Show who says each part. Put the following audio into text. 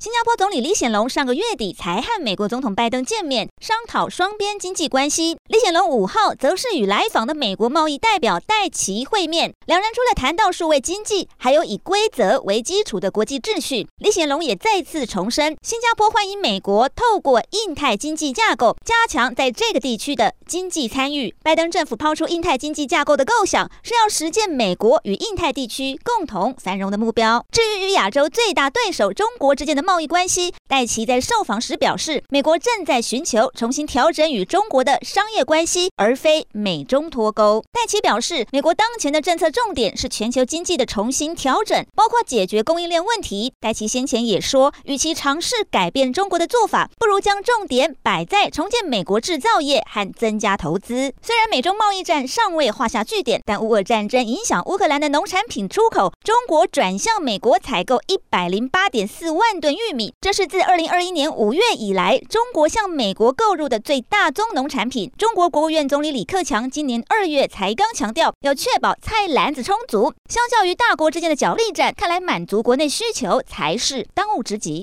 Speaker 1: 新加坡总理李显龙上个月底才和美国总统拜登见面，商讨双边经济关系。李显龙五号则是与来访的美国贸易代表戴琪会面，两人除了谈到数位经济，还有以规则为基础的国际秩序。李显龙也再次重申，新加坡欢迎美国透过印太经济架构加强在这个地区的经济参与。拜登政府抛出印太经济架构的构想，是要实现美国与印太地区共同繁荣的目标。至于与亚洲最大对手中国之间的贸易关系，戴琪在受访时表示，美国正在寻求重新调整与中国的商业关系，而非美中脱钩。戴琪表示，美国当前的政策重点是全球经济的重新调整，包括解决供应链问题。戴琪先前也说，与其尝试改变中国的做法，不如将重点摆在重建美国制造业和增加投资。虽然美中贸易战尚未画下句点，但乌俄战争影响乌克兰的农产品出口，中国转向美国采购一百零八点四万吨玉米。这是自二零二一年五月以来，中国向美国购入的最大宗农产品。中国国务院总理李克强今年二月才刚强调，要确保菜篮子充足。相较于大国之间的角力战，看来满足国内需求才是当务之急。